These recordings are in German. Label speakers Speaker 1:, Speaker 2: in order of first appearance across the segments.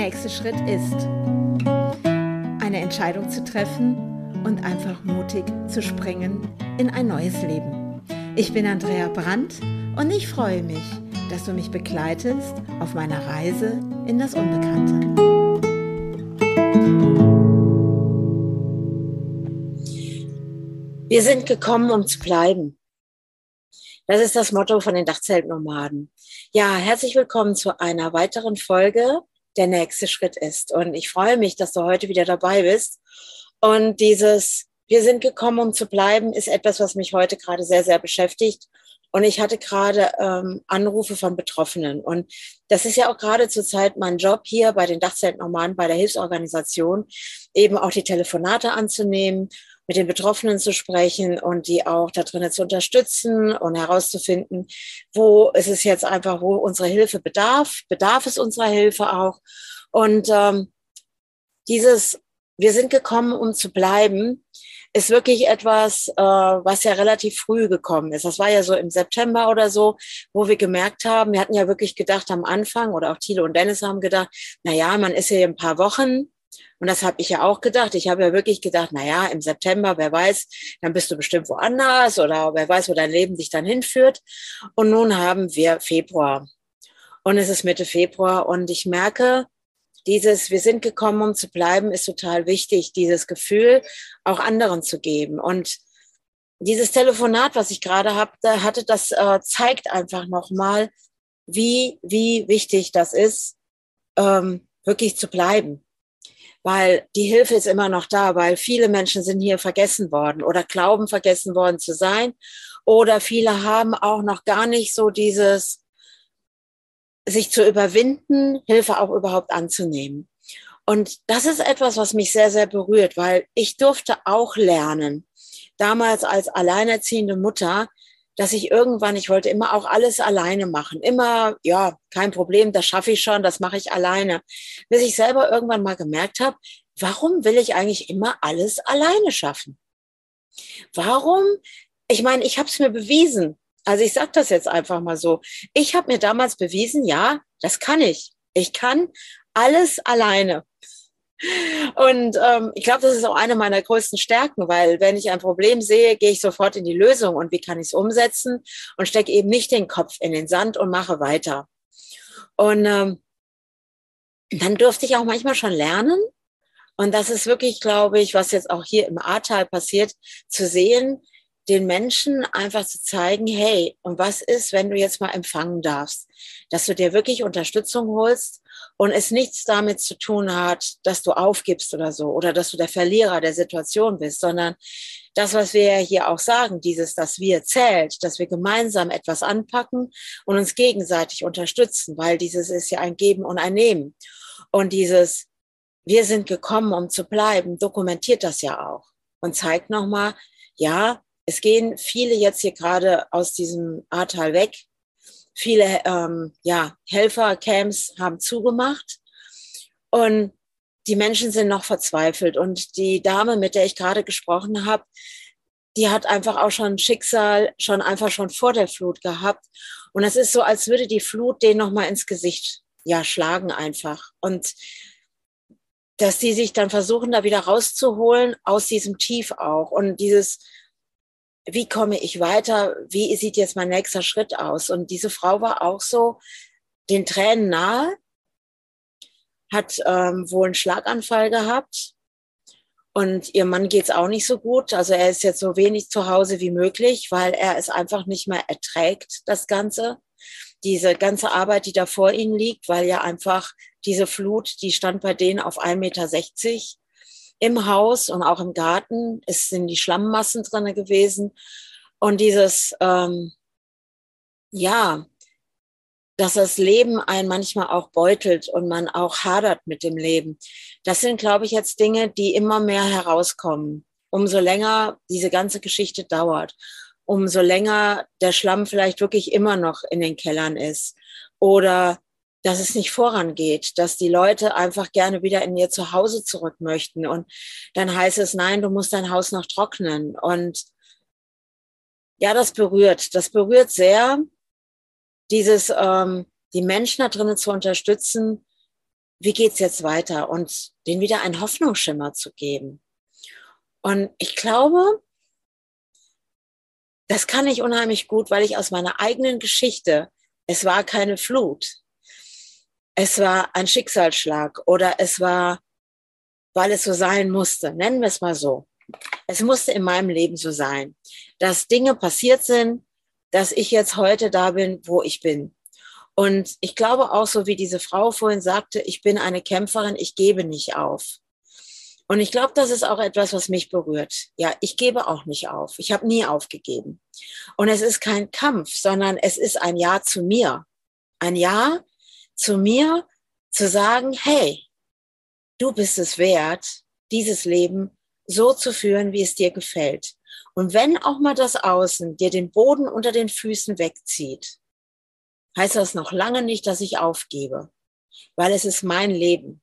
Speaker 1: nächste Schritt ist, eine Entscheidung zu treffen und einfach mutig zu springen in ein neues Leben. Ich bin Andrea Brandt und ich freue mich, dass du mich begleitest auf meiner Reise in das Unbekannte.
Speaker 2: Wir sind gekommen, um zu bleiben. Das ist das Motto von den Dachzeltnomaden. Ja, herzlich willkommen zu einer weiteren Folge. Der nächste Schritt ist. Und ich freue mich, dass du heute wieder dabei bist. Und dieses Wir sind gekommen, um zu bleiben, ist etwas, was mich heute gerade sehr, sehr beschäftigt. Und ich hatte gerade ähm, Anrufe von Betroffenen. Und das ist ja auch gerade zurzeit mein Job hier bei den Dachzeltnomaden, bei der Hilfsorganisation, eben auch die Telefonate anzunehmen mit den Betroffenen zu sprechen und die auch da drinnen zu unterstützen und herauszufinden, wo ist es jetzt einfach, wo unsere Hilfe bedarf, bedarf es unserer Hilfe auch. Und ähm, dieses, wir sind gekommen, um zu bleiben, ist wirklich etwas, äh, was ja relativ früh gekommen ist. Das war ja so im September oder so, wo wir gemerkt haben, wir hatten ja wirklich gedacht am Anfang, oder auch Thilo und Dennis haben gedacht, na ja, man ist hier ein paar Wochen, und das habe ich ja auch gedacht. Ich habe ja wirklich gedacht, na ja, im September, wer weiß, dann bist du bestimmt woanders oder wer weiß, wo dein Leben dich dann hinführt. Und nun haben wir Februar. Und es ist Mitte Februar und ich merke, dieses, wir sind gekommen, um zu bleiben, ist total wichtig, dieses Gefühl auch anderen zu geben. Und dieses Telefonat, was ich gerade hatte, das äh, zeigt einfach nochmal, wie, wie wichtig das ist, ähm, wirklich zu bleiben weil die Hilfe ist immer noch da, weil viele Menschen sind hier vergessen worden oder glauben vergessen worden zu sein oder viele haben auch noch gar nicht so dieses sich zu überwinden, Hilfe auch überhaupt anzunehmen. Und das ist etwas, was mich sehr, sehr berührt, weil ich durfte auch lernen, damals als alleinerziehende Mutter, dass ich irgendwann, ich wollte immer auch alles alleine machen. Immer, ja, kein Problem, das schaffe ich schon, das mache ich alleine. Bis ich selber irgendwann mal gemerkt habe, warum will ich eigentlich immer alles alleine schaffen? Warum? Ich meine, ich habe es mir bewiesen. Also ich sage das jetzt einfach mal so. Ich habe mir damals bewiesen, ja, das kann ich. Ich kann alles alleine. Und ähm, ich glaube, das ist auch eine meiner größten Stärken, weil wenn ich ein Problem sehe, gehe ich sofort in die Lösung und wie kann ich es umsetzen und stecke eben nicht den Kopf in den Sand und mache weiter. Und ähm, dann durfte ich auch manchmal schon lernen. Und das ist wirklich, glaube ich, was jetzt auch hier im Ahrtal passiert, zu sehen, den Menschen einfach zu zeigen, hey, und was ist, wenn du jetzt mal empfangen darfst, dass du dir wirklich Unterstützung holst und es nichts damit zu tun hat, dass du aufgibst oder so oder dass du der Verlierer der Situation bist, sondern das, was wir hier auch sagen, dieses, dass wir zählt, dass wir gemeinsam etwas anpacken und uns gegenseitig unterstützen, weil dieses ist ja ein Geben und ein Nehmen. Und dieses, wir sind gekommen, um zu bleiben, dokumentiert das ja auch und zeigt nochmal, ja, es gehen viele jetzt hier gerade aus diesem Ahrtal weg. Viele ähm, ja, Helfercamps haben zugemacht und die Menschen sind noch verzweifelt. Und die Dame, mit der ich gerade gesprochen habe, die hat einfach auch schon Schicksal schon einfach schon vor der Flut gehabt. Und es ist so, als würde die Flut den nochmal ins Gesicht ja schlagen einfach. Und dass die sich dann versuchen, da wieder rauszuholen aus diesem Tief auch. Und dieses, wie komme ich weiter? Wie sieht jetzt mein nächster Schritt aus? Und diese Frau war auch so den Tränen nahe, hat ähm, wohl einen Schlaganfall gehabt und ihr Mann geht's auch nicht so gut. Also er ist jetzt so wenig zu Hause wie möglich, weil er es einfach nicht mehr erträgt, das Ganze. Diese ganze Arbeit, die da vor ihnen liegt, weil ja einfach diese Flut, die stand bei denen auf 1,60 Meter im Haus und auch im Garten. Es sind die Schlammmassen drin gewesen. Und dieses, ähm, ja, dass das Leben einen manchmal auch beutelt und man auch hadert mit dem Leben. Das sind, glaube ich, jetzt Dinge, die immer mehr herauskommen. Umso länger diese ganze Geschichte dauert, umso länger der Schlamm vielleicht wirklich immer noch in den Kellern ist oder dass es nicht vorangeht, dass die Leute einfach gerne wieder in ihr Zuhause zurück möchten. Und dann heißt es, nein, du musst dein Haus noch trocknen. Und ja, das berührt. Das berührt sehr, dieses, ähm, die Menschen da drinnen zu unterstützen, wie geht's jetzt weiter und denen wieder einen Hoffnungsschimmer zu geben. Und ich glaube, das kann ich unheimlich gut, weil ich aus meiner eigenen Geschichte, es war keine Flut, es war ein Schicksalsschlag oder es war, weil es so sein musste, nennen wir es mal so. Es musste in meinem Leben so sein, dass Dinge passiert sind, dass ich jetzt heute da bin, wo ich bin. Und ich glaube auch, so wie diese Frau vorhin sagte, ich bin eine Kämpferin, ich gebe nicht auf. Und ich glaube, das ist auch etwas, was mich berührt. Ja, ich gebe auch nicht auf. Ich habe nie aufgegeben. Und es ist kein Kampf, sondern es ist ein Ja zu mir. Ein Ja zu mir zu sagen, hey, du bist es wert, dieses Leben so zu führen, wie es dir gefällt. Und wenn auch mal das Außen dir den Boden unter den Füßen wegzieht, heißt das noch lange nicht, dass ich aufgebe, weil es ist mein Leben.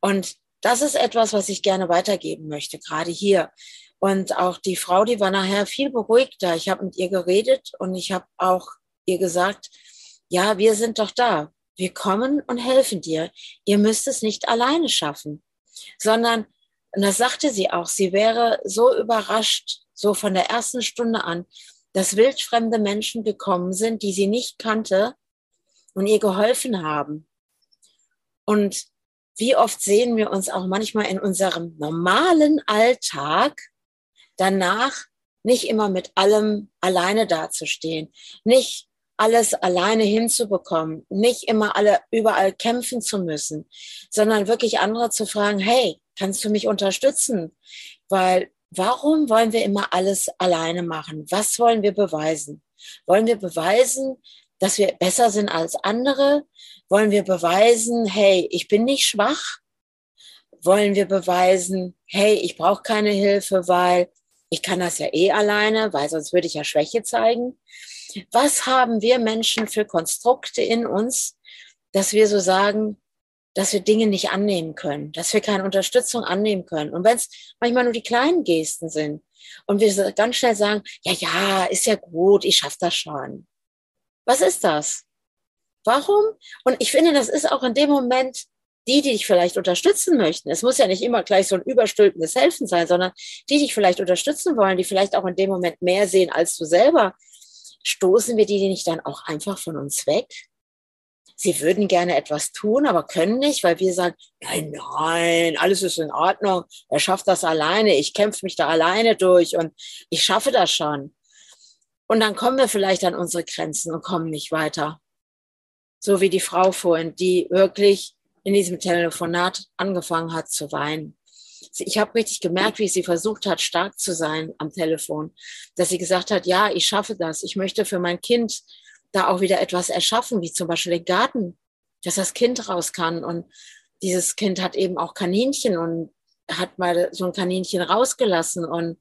Speaker 2: Und das ist etwas, was ich gerne weitergeben möchte, gerade hier. Und auch die Frau, die war nachher viel beruhigter. Ich habe mit ihr geredet und ich habe auch ihr gesagt, ja, wir sind doch da. Wir kommen und helfen dir. Ihr müsst es nicht alleine schaffen, sondern, und das sagte sie auch, sie wäre so überrascht, so von der ersten Stunde an, dass wildfremde Menschen gekommen sind, die sie nicht kannte und ihr geholfen haben. Und wie oft sehen wir uns auch manchmal in unserem normalen Alltag danach nicht immer mit allem alleine dazustehen, nicht alles alleine hinzubekommen, nicht immer alle überall kämpfen zu müssen, sondern wirklich andere zu fragen, hey, kannst du mich unterstützen? Weil warum wollen wir immer alles alleine machen? Was wollen wir beweisen? Wollen wir beweisen, dass wir besser sind als andere? Wollen wir beweisen, hey, ich bin nicht schwach? Wollen wir beweisen, hey, ich brauche keine Hilfe, weil ich kann das ja eh alleine, weil sonst würde ich ja Schwäche zeigen? Was haben wir Menschen für Konstrukte in uns, dass wir so sagen, dass wir Dinge nicht annehmen können, dass wir keine Unterstützung annehmen können. Und wenn es manchmal nur die kleinen Gesten sind und wir ganz schnell sagen, ja, ja, ist ja gut, ich schaffe das schon. Was ist das? Warum? Und ich finde, das ist auch in dem Moment die, die dich vielleicht unterstützen möchten. Es muss ja nicht immer gleich so ein überstülpendes Helfen sein, sondern die, die dich vielleicht unterstützen wollen, die vielleicht auch in dem Moment mehr sehen als du selber. Stoßen wir die nicht dann auch einfach von uns weg? sie würden gerne etwas tun, aber können nicht, weil wir sagen, nein, nein, alles ist in Ordnung, er schafft das alleine, ich kämpfe mich da alleine durch und ich schaffe das schon. Und dann kommen wir vielleicht an unsere Grenzen und kommen nicht weiter. So wie die Frau vorhin, die wirklich in diesem Telefonat angefangen hat zu weinen. Ich habe richtig gemerkt, wie sie versucht hat, stark zu sein am Telefon, dass sie gesagt hat, ja, ich schaffe das, ich möchte für mein Kind da auch wieder etwas erschaffen, wie zum Beispiel den Garten, dass das Kind raus kann. Und dieses Kind hat eben auch Kaninchen und hat mal so ein Kaninchen rausgelassen und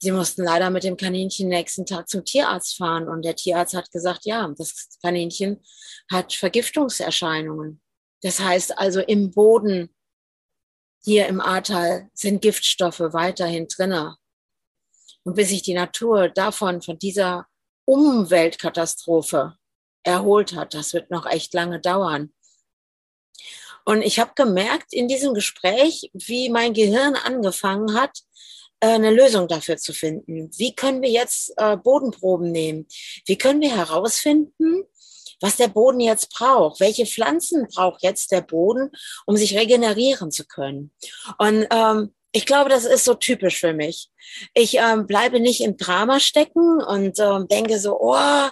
Speaker 2: sie mussten leider mit dem Kaninchen nächsten Tag zum Tierarzt fahren und der Tierarzt hat gesagt, ja, das Kaninchen hat Vergiftungserscheinungen. Das heißt also im Boden hier im Ahrtal sind Giftstoffe weiterhin drinne. Und bis sich die Natur davon, von dieser Umweltkatastrophe erholt hat. Das wird noch echt lange dauern. Und ich habe gemerkt in diesem Gespräch, wie mein Gehirn angefangen hat, äh, eine Lösung dafür zu finden. Wie können wir jetzt äh, Bodenproben nehmen? Wie können wir herausfinden, was der Boden jetzt braucht? Welche Pflanzen braucht jetzt der Boden, um sich regenerieren zu können? Und ähm, ich glaube, das ist so typisch für mich. Ich ähm, bleibe nicht im Drama stecken und ähm, denke so, oh,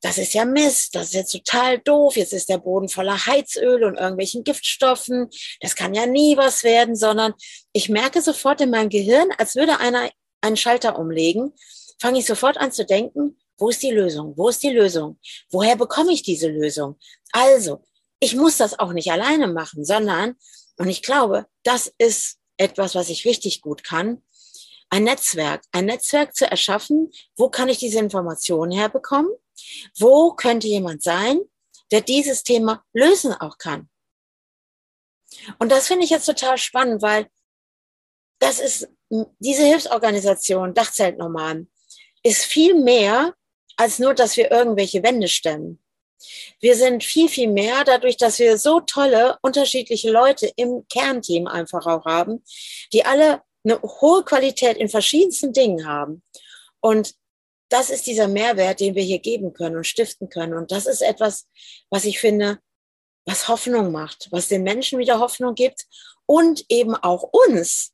Speaker 2: das ist ja Mist, das ist jetzt total doof, jetzt ist der Boden voller Heizöl und irgendwelchen Giftstoffen, das kann ja nie was werden, sondern ich merke sofort in meinem Gehirn, als würde einer einen Schalter umlegen, fange ich sofort an zu denken, wo ist die Lösung? Wo ist die Lösung? Woher bekomme ich diese Lösung? Also, ich muss das auch nicht alleine machen, sondern, und ich glaube, das ist etwas, was ich richtig gut kann, ein Netzwerk, ein Netzwerk zu erschaffen, wo kann ich diese Informationen herbekommen? Wo könnte jemand sein, der dieses Thema lösen auch kann? Und das finde ich jetzt total spannend, weil das ist, diese Hilfsorganisation, Dachzeltnomaden, ist viel mehr als nur, dass wir irgendwelche Wände stemmen. Wir sind viel, viel mehr dadurch, dass wir so tolle, unterschiedliche Leute im Kernteam einfach auch haben, die alle eine hohe Qualität in verschiedensten Dingen haben. Und das ist dieser Mehrwert, den wir hier geben können und stiften können. Und das ist etwas, was ich finde, was Hoffnung macht, was den Menschen wieder Hoffnung gibt und eben auch uns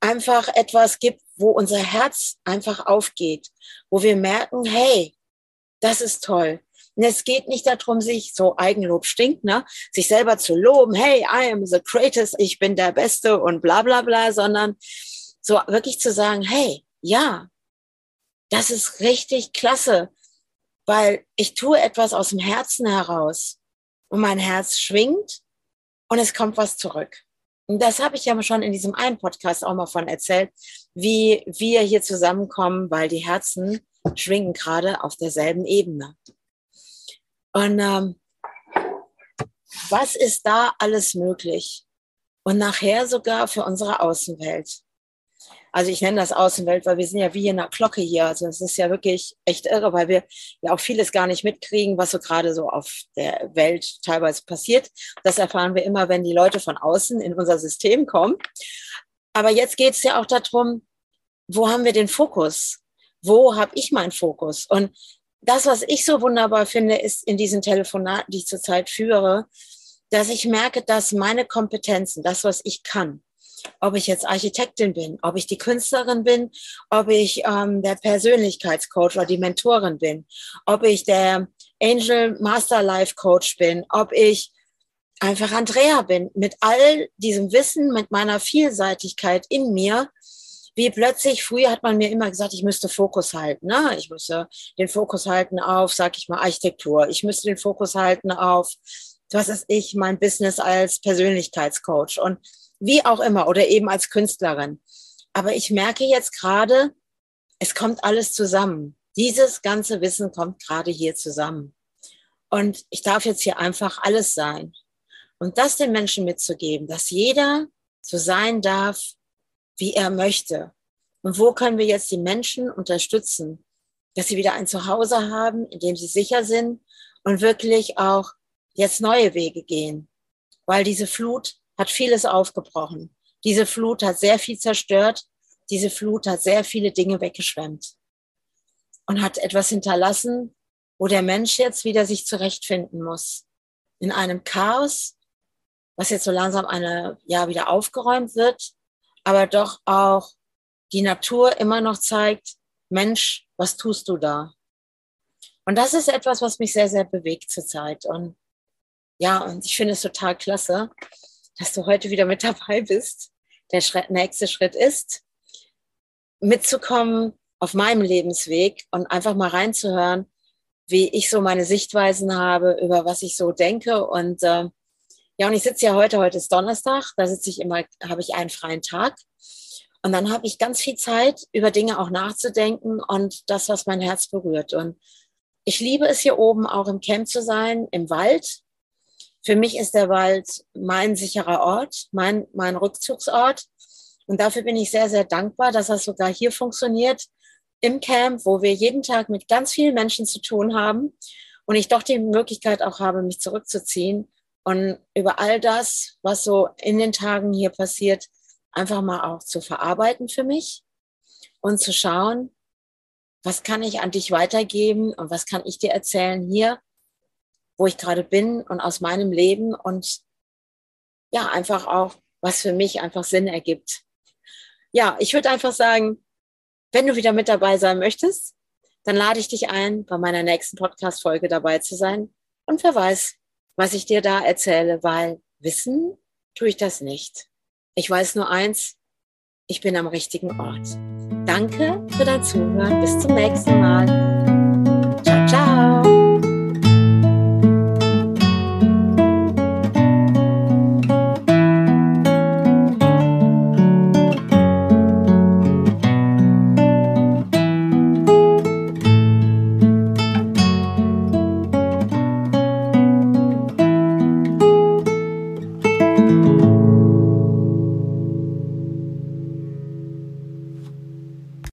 Speaker 2: einfach etwas gibt, wo unser Herz einfach aufgeht, wo wir merken, hey, das ist toll. Und es geht nicht darum, sich so Eigenlob stinkt, ne, sich selber zu loben, hey, I am the greatest, ich bin der Beste und bla bla bla, sondern so wirklich zu sagen, hey, ja, das ist richtig klasse, weil ich tue etwas aus dem Herzen heraus und mein Herz schwingt und es kommt was zurück. Das habe ich ja schon in diesem einen Podcast auch mal von erzählt, wie wir hier zusammenkommen, weil die Herzen schwingen gerade auf derselben Ebene. Und ähm, was ist da alles möglich? Und nachher sogar für unsere Außenwelt. Also ich nenne das Außenwelt, weil wir sind ja wie in einer Glocke hier. Also es ist ja wirklich echt irre, weil wir ja auch vieles gar nicht mitkriegen, was so gerade so auf der Welt teilweise passiert. Das erfahren wir immer, wenn die Leute von außen in unser System kommen. Aber jetzt geht es ja auch darum, wo haben wir den Fokus? Wo habe ich meinen Fokus? Und das, was ich so wunderbar finde, ist in diesen Telefonaten, die ich zurzeit führe, dass ich merke, dass meine Kompetenzen, das, was ich kann, ob ich jetzt Architektin bin, ob ich die Künstlerin bin, ob ich ähm, der Persönlichkeitscoach oder die Mentorin bin, ob ich der Angel Master Life Coach bin, ob ich einfach Andrea bin, mit all diesem Wissen, mit meiner Vielseitigkeit in mir, wie plötzlich, früher hat man mir immer gesagt, ich müsste Fokus halten. Ne? Ich müsste den Fokus halten auf, sag ich mal, Architektur. Ich müsste den Fokus halten auf, was ist ich, mein Business als Persönlichkeitscoach. Und wie auch immer oder eben als Künstlerin. Aber ich merke jetzt gerade, es kommt alles zusammen. Dieses ganze Wissen kommt gerade hier zusammen. Und ich darf jetzt hier einfach alles sein. Und das den Menschen mitzugeben, dass jeder so sein darf, wie er möchte. Und wo können wir jetzt die Menschen unterstützen, dass sie wieder ein Zuhause haben, in dem sie sicher sind und wirklich auch jetzt neue Wege gehen. Weil diese Flut hat vieles aufgebrochen. Diese Flut hat sehr viel zerstört. Diese Flut hat sehr viele Dinge weggeschwemmt und hat etwas hinterlassen, wo der Mensch jetzt wieder sich zurechtfinden muss. In einem Chaos, was jetzt so langsam eine, ja, wieder aufgeräumt wird, aber doch auch die Natur immer noch zeigt, Mensch, was tust du da? Und das ist etwas, was mich sehr, sehr bewegt zurzeit. Und ja, und ich finde es total klasse, dass du heute wieder mit dabei bist. Der Schritt, nächste Schritt ist, mitzukommen auf meinem Lebensweg und einfach mal reinzuhören, wie ich so meine Sichtweisen habe, über was ich so denke. Und äh, ja, und ich sitze ja heute, heute ist Donnerstag, da sitze ich immer, habe ich einen freien Tag. Und dann habe ich ganz viel Zeit, über Dinge auch nachzudenken und das, was mein Herz berührt. Und ich liebe es hier oben auch im Camp zu sein, im Wald, für mich ist der Wald mein sicherer Ort, mein, mein Rückzugsort. Und dafür bin ich sehr, sehr dankbar, dass das sogar hier funktioniert im Camp, wo wir jeden Tag mit ganz vielen Menschen zu tun haben und ich doch die Möglichkeit auch habe, mich zurückzuziehen und über all das, was so in den Tagen hier passiert, einfach mal auch zu verarbeiten für mich und zu schauen, was kann ich an dich weitergeben und was kann ich dir erzählen hier wo ich gerade bin und aus meinem Leben und ja, einfach auch, was für mich einfach Sinn ergibt. Ja, ich würde einfach sagen, wenn du wieder mit dabei sein möchtest, dann lade ich dich ein, bei meiner nächsten Podcast-Folge dabei zu sein. Und wer weiß, was ich dir da erzähle, weil wissen tue ich das nicht. Ich weiß nur eins, ich bin am richtigen Ort. Danke für dein Zuhören. Bis zum nächsten Mal.